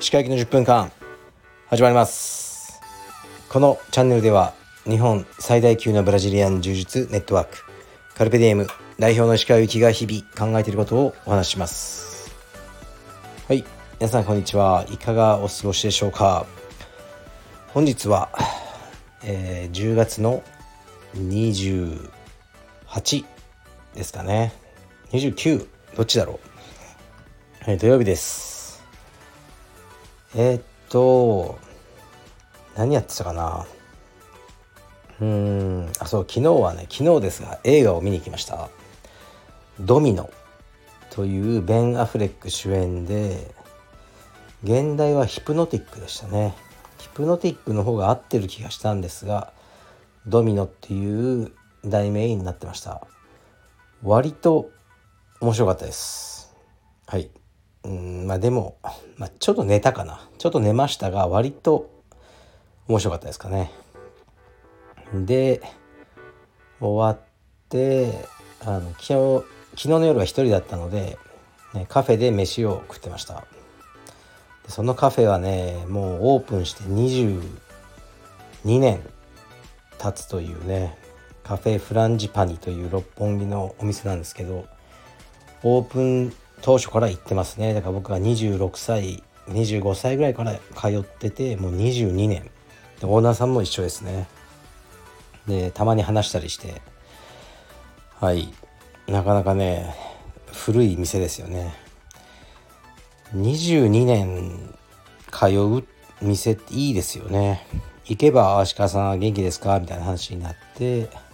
石川行きの10分間始まります。このチャンネルでは日本最大級のブラジリアン柔術ネットワークカルペディエム代表の石川行きが日々考えていることをお話しします。はい皆さんこんにちは。いかがお過ごしでしょうか。本日は、えー、10月の28ですかね。29どっちだろう、えー、土曜日です。えー、っと何やってたかな。うんあそう昨日はね昨日ですが映画を見に行きました「ドミノ」というベン・アフレック主演で現代はヒプノティックでしたね。ヒプノティックの方が合ってる気がしたんですがドミノっていう題名になってました。割と面白かったです。はい。うんまあでも、まあ、ちょっと寝たかな。ちょっと寝ましたが割と面白かったですかね。で終わってあの昨日昨日の夜は一人だったので、ね、カフェで飯を食ってました。そのカフェはねもうオープンして22年経つというねカフェフランジパニという六本木のお店なんですけどオープン当初から行ってますね。だから僕が26歳25歳ぐらいから通っててもう22年。でオーナーさんも一緒ですね。でたまに話したりして。はい。なかなかね古い店ですよね。22年通う店っていいですよね。行けば「足利さん元気ですか?」みたいな話になって。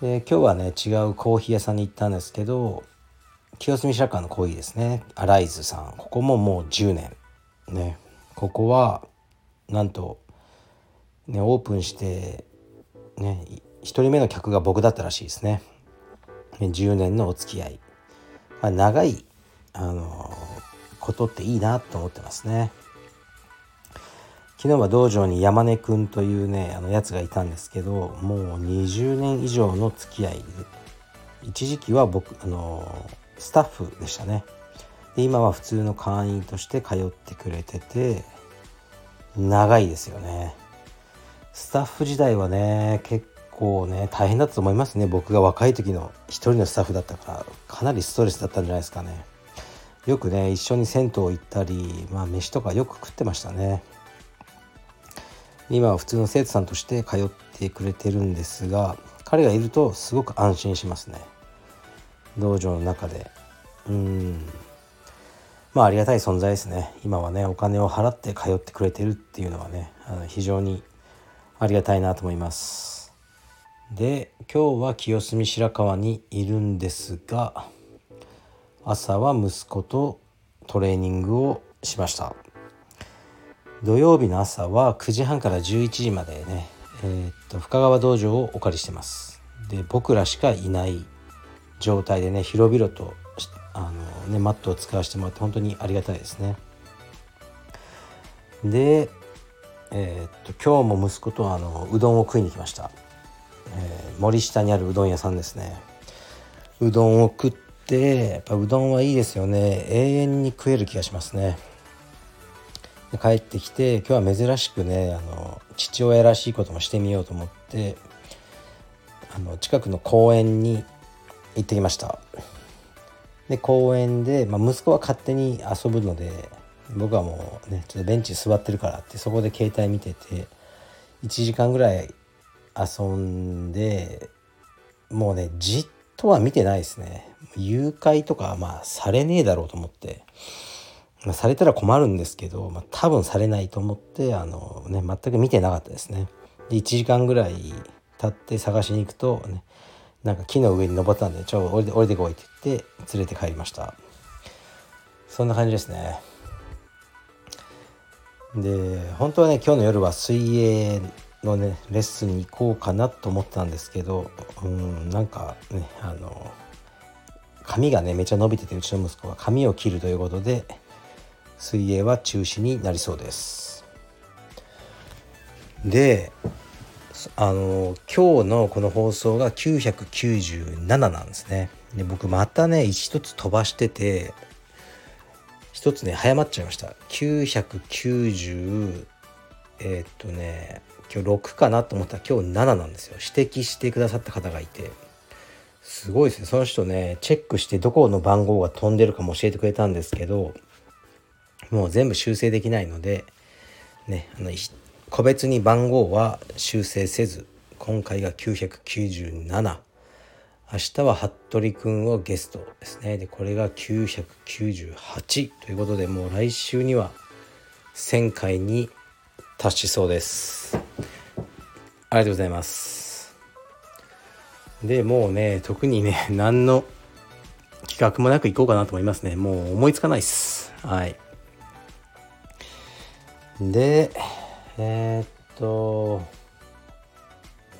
で今日はね違うコーヒー屋さんに行ったんですけど清澄白河のコーヒーですね。アライズさん。ここももう10年。ね。ここはなんと、ね、オープンしてね1人目の客が僕だったらしいですね。10年のお付き合い、まあ、長いあのことっていいなと思ってますね。昨日は道場に山根くんというねあのやつがいたんですけどもう20年以上の付き合い一時期は僕あのスタッフでしたね。で今は普通の会員として通ってくれてて長いですよね。スタッフ時代はね結構ね大変だったと思いますね。僕が若い時の一人のスタッフだったからかなりストレスだったんじゃないですかね。よくね一緒に銭湯行ったりまあ飯とかよく食ってましたね。今は普通の生徒さんとして通ってくれてるんですが彼がいるとすごく安心しますね。道場の中で。うん。まあありがたい存在ですね。今はねお金を払って通ってくれてるっていうのはねあの非常にありがたいなと思います。で今日は清澄白河にいるんですが朝は息子とトレーニングをしました。土曜日の朝は9時半から11時までね、えー、っと深川道場をお借りしてます。で僕らしかいない状態でね広々とあの、ね、マットを使わせてもらって本当にありがたいですね。で、えー、っと今日も息子とあのうどんを食いに来ました、えー、森下にあるうどん屋さんですね。うどんを食ってやっぱうどんはいいですよね。永遠に食える気がしますね。帰ってきて今日は珍しくねあの父親らしいこともしてみようと思ってあの近くの公園に行ってきました。で公園で、まあ、息子は勝手に遊ぶので僕はもうねちょっとベンチ座ってるからってそこで携帯見てて1時間ぐらい遊んでもうねじっとは見てないですね。誘拐とかはまあされねえだろうと思って。まあ、されたら困るんですけど、まあ、多分されないと思ってあの、ね、全く見てなかったですね。で1時間ぐらい経って探しに行くと、ね、なんか木の上に登ったんで「ちょ降りて降りてこい」って言って連れて帰りましたそんな感じですねで本当はね今日の夜は水泳のねレッスンに行こうかなと思ったんですけどうんなんかねあの髪がねめっちゃ伸びててうちの息子が髪を切るということで水泳は中止になりそうです。であの今日のこの放送が997なんですね。で僕またね一つ飛ばしてて一つね早まっちゃいました。990えー、っとね今日6かなと思ったら今日7なんですよ。指摘してくださった方がいて。すごいですね。その人ねチェックしてどこの番号が飛んでるかも教えてくれたんですけどもう全部修正できないのでねあの個別に番号は修正せず今回が997明日は服部くんをゲストですね。でこれが998ということでもう来週には1000回に達しそうです。ありがとうございます。でもうね特にね何の企画もなくいこうかなと思いますね。もう思いつかないっす。はい。でえー、っと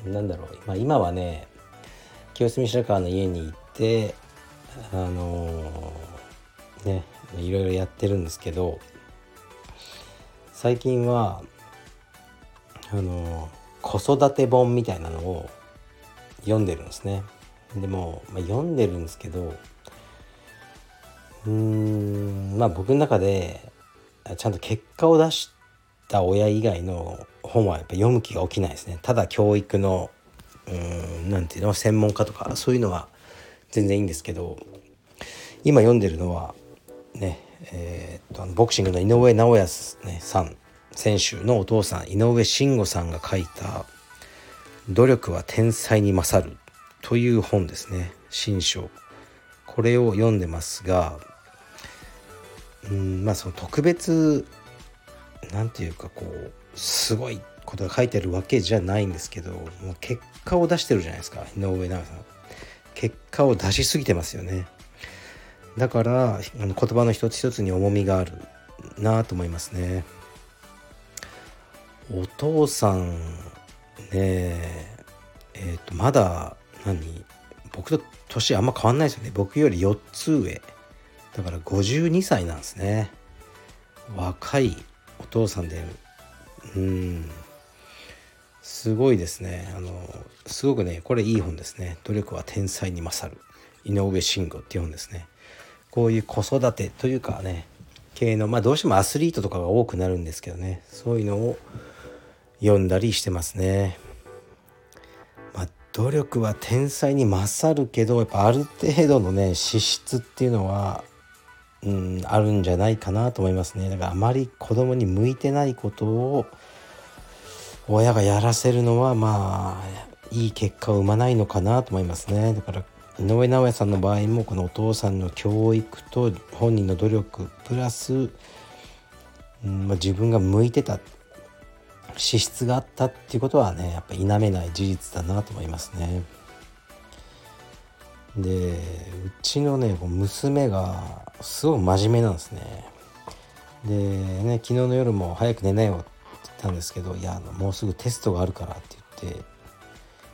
なんだろう、まあ、今はね清澄白河の家に行ってあのー、ねいろいろやってるんですけど最近はあのー、子育て本みたいなのを読んでるんですね。でも、まあ、読んでるんですけどうーんまあ僕の中でちゃんと結果を出してた親以外の本はやっぱ読む気が起きないですね。ただ教育のうんなんていうの専門家とかそういうのは全然いいんですけど今読んでるのはねえー、っとボクシングの井上尚弥、さん選手のお父さん井上慎吾さんが書いた「努力は天才に勝る」という本ですね新書。これを読んでますがうんまあその特別何て言うかこうすごいことが書いてるわけじゃないんですけどもう結果を出してるじゃないですか井上尚さん。結果を出しすぎてますよね。だから言葉の一つ一つに重みがあるなと思いますね。お父さんねええー、とまだ何僕と年あんま変わんないですよね。僕より4つ上。だから52歳なんですね。若いお父さんで。うん。すごいですね。あのすごくねこれいい本ですね「努力は天才に勝る」井上慎吾っていう本ですね。こういう子育てというかね系のまあどうしてもアスリートとかが多くなるんですけどね。そういうのを読んだりしてますね。まあ、努力は天才に勝るけどやっぱある程度のね資質っていうのはうん、あるんじゃないかなと思いますねだからあまり子供に向いてないことを親がやらせるのはまあいい結果を生まないのかなと思いますねだから井上尚弥さんの場合もこのお父さんの教育と本人の努力プラス、うんまあ、自分が向いてた資質があったっていうことはねやっぱ否めない事実だなと思いますね。でうちのね娘がすごい真面目なんですね。でね昨日の夜も早く寝なよって言ったんですけどいやもうすぐテストがあるからって言って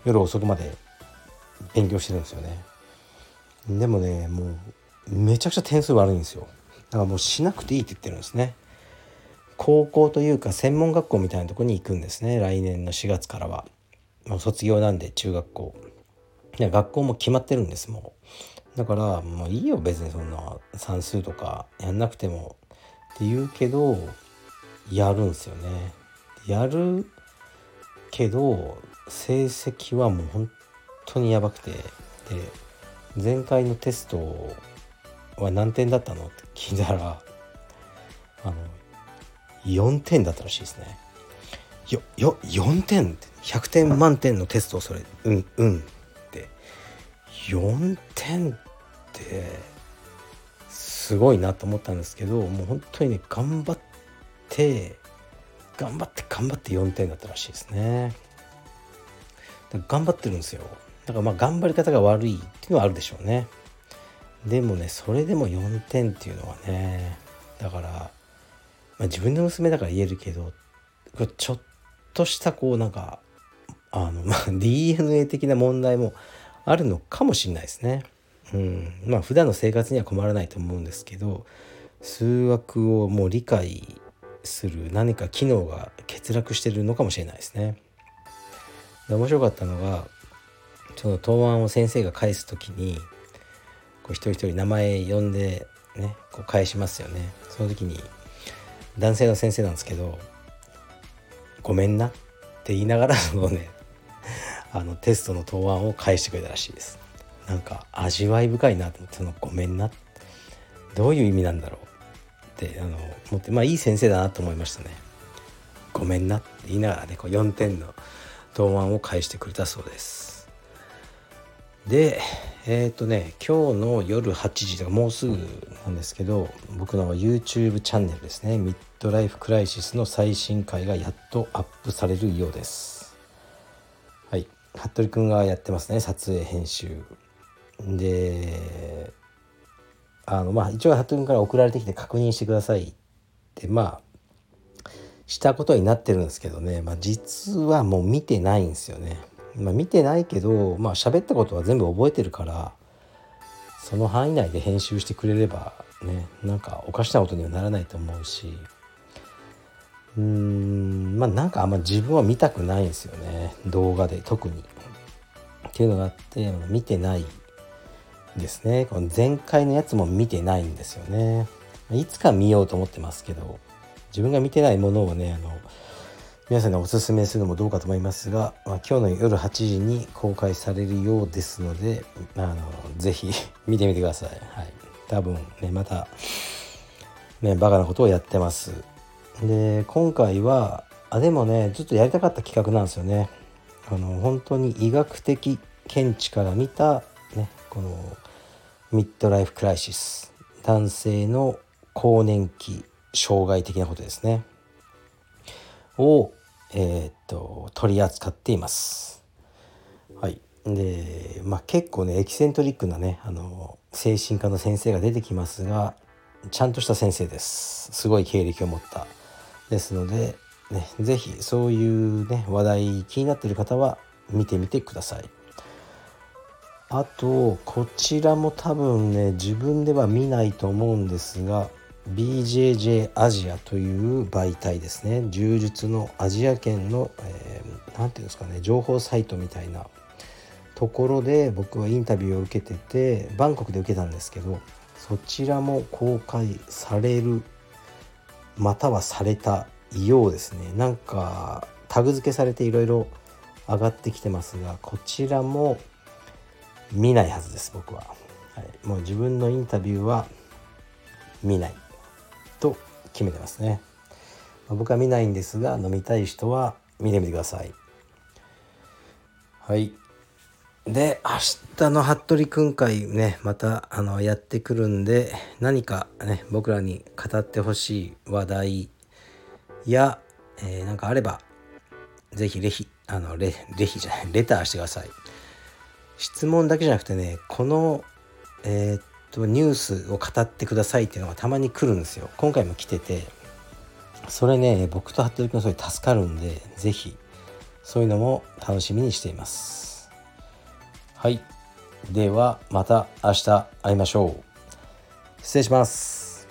夜遅くまで勉強してるんですよね。でもねもうめちゃくちゃ点数悪いんですよ。だからもうしなくていいって言ってるんですね。高校というか専門学校みたいなとこに行くんですね来年の4月からは。もう卒業なんで中学校。学校も決まってるんですもう。だからもういいよ別にそんな算数とかやんなくても。って言うけどやるんですよね。やるけど成績はもう本当にやばくて。で前回のテストは何点だったの？って聞いたらあの4点だったらしいですね。よよ4点？って100点満点のテストをそれうんうん。4点ってすごいなと思ったんですけどもう本当にね頑張って頑張って頑張って4点だったらしいですね。頑張ってるんですよ。だからまあ頑張り方が悪いっていうのはあるでしょうね。でもねそれでも4点っていうのはねだから、まあ、自分の娘だから言えるけどちょっとしたこうなんかあの、まあ、DNA 的な問題もあるのかもしれないですね。うん、まあ普段の生活には困らないと思うんですけど数学をもう理解する何か機能が欠落してるのかもしれないですね。で面白かったのがその答案を先生が返す時にこう一人一人名前呼んでねこう返しますよねその時に男性の先生なんですけど「ごめんな」って言いながら そのねあのテストの答案を返してくれたらしいです。なんか味わい深いなと思ってその「ごめんな」どういう意味なんだろうってあの思ってまあいい先生だなと思いましたね。ごめんな。って言いながらねこう4点の答案を返してくれたそうです。でえっ、ー、とね今日の夜8時とかもうすぐなんですけど僕の YouTube チャンネルですね。ミッドライフクライシスの最新回がやっとアップされるようです。服部くんがやってますね撮影編集。であのまあ一応服部君から送られてきて確認してくださいってまあしたことになってるんですけどね、まあ、実はもう見てないんですよね。まあ、見てないけどまあ喋ったことは全部覚えてるからその範囲内で編集してくれればねなんかおかしなことにはならないと思うし。うーんまあなんかあんま自分は見たくないんですよね。動画で特に。っていうのがあって見てないですね。この前回のやつも見てないんですよね。いつか見ようと思ってますけど自分が見てないものをねあの皆さんにおすすめするのもどうかと思いますが、まあ、今日の夜8時に公開されるようですのであのぜひ 見てみてください、はい、多分ねまたねバカなことをやってます。で今回はあでもねちょっとやりたかった企画なんですよね。あの本当に医学的見地から見たねこのミッドライフクライシス。男性の更年期障害的なことですね。を、えー、っと取り扱っています。はい、で、まあ、結構ねエキセントリックなねあの精神科の先生が出てきますがちゃんとした先生です。すごい経歴を持った。ですので、ね、是非そういうね話題気になってる方は見てみてください。あとこちらも多分ね自分では見ないと思うんですが BJJ アジアという媒体ですね柔術のアジア圏の何、えー、て言うんですかね情報サイトみたいなところで僕はインタビューを受けててバンコクで受けたんですけどそちらも公開されるまたはされたようですね。なんかタグ付けされていろいろ上がってきてますがこちらも見ないはずです僕は、はい、もう自分のインタビューは見ない。と決めてますね、まあ、僕は見ないんですが飲みたい人は見てみてください。はい。で明日の服部くん会ねまたあのやってくるんで何かね僕らに語ってほしい話題や、えー、なんかあればぜひレヒあのレレヒじゃないレターしてください。質問だけじゃなくてねこのえー、っとニュースを語ってくださいっていうのがたまに来るんですよ。今回も来ててそれね僕と服部君それ助かるんで是非そういうのも楽しみにしています。はい。ではまた明日会いましょう。失礼します。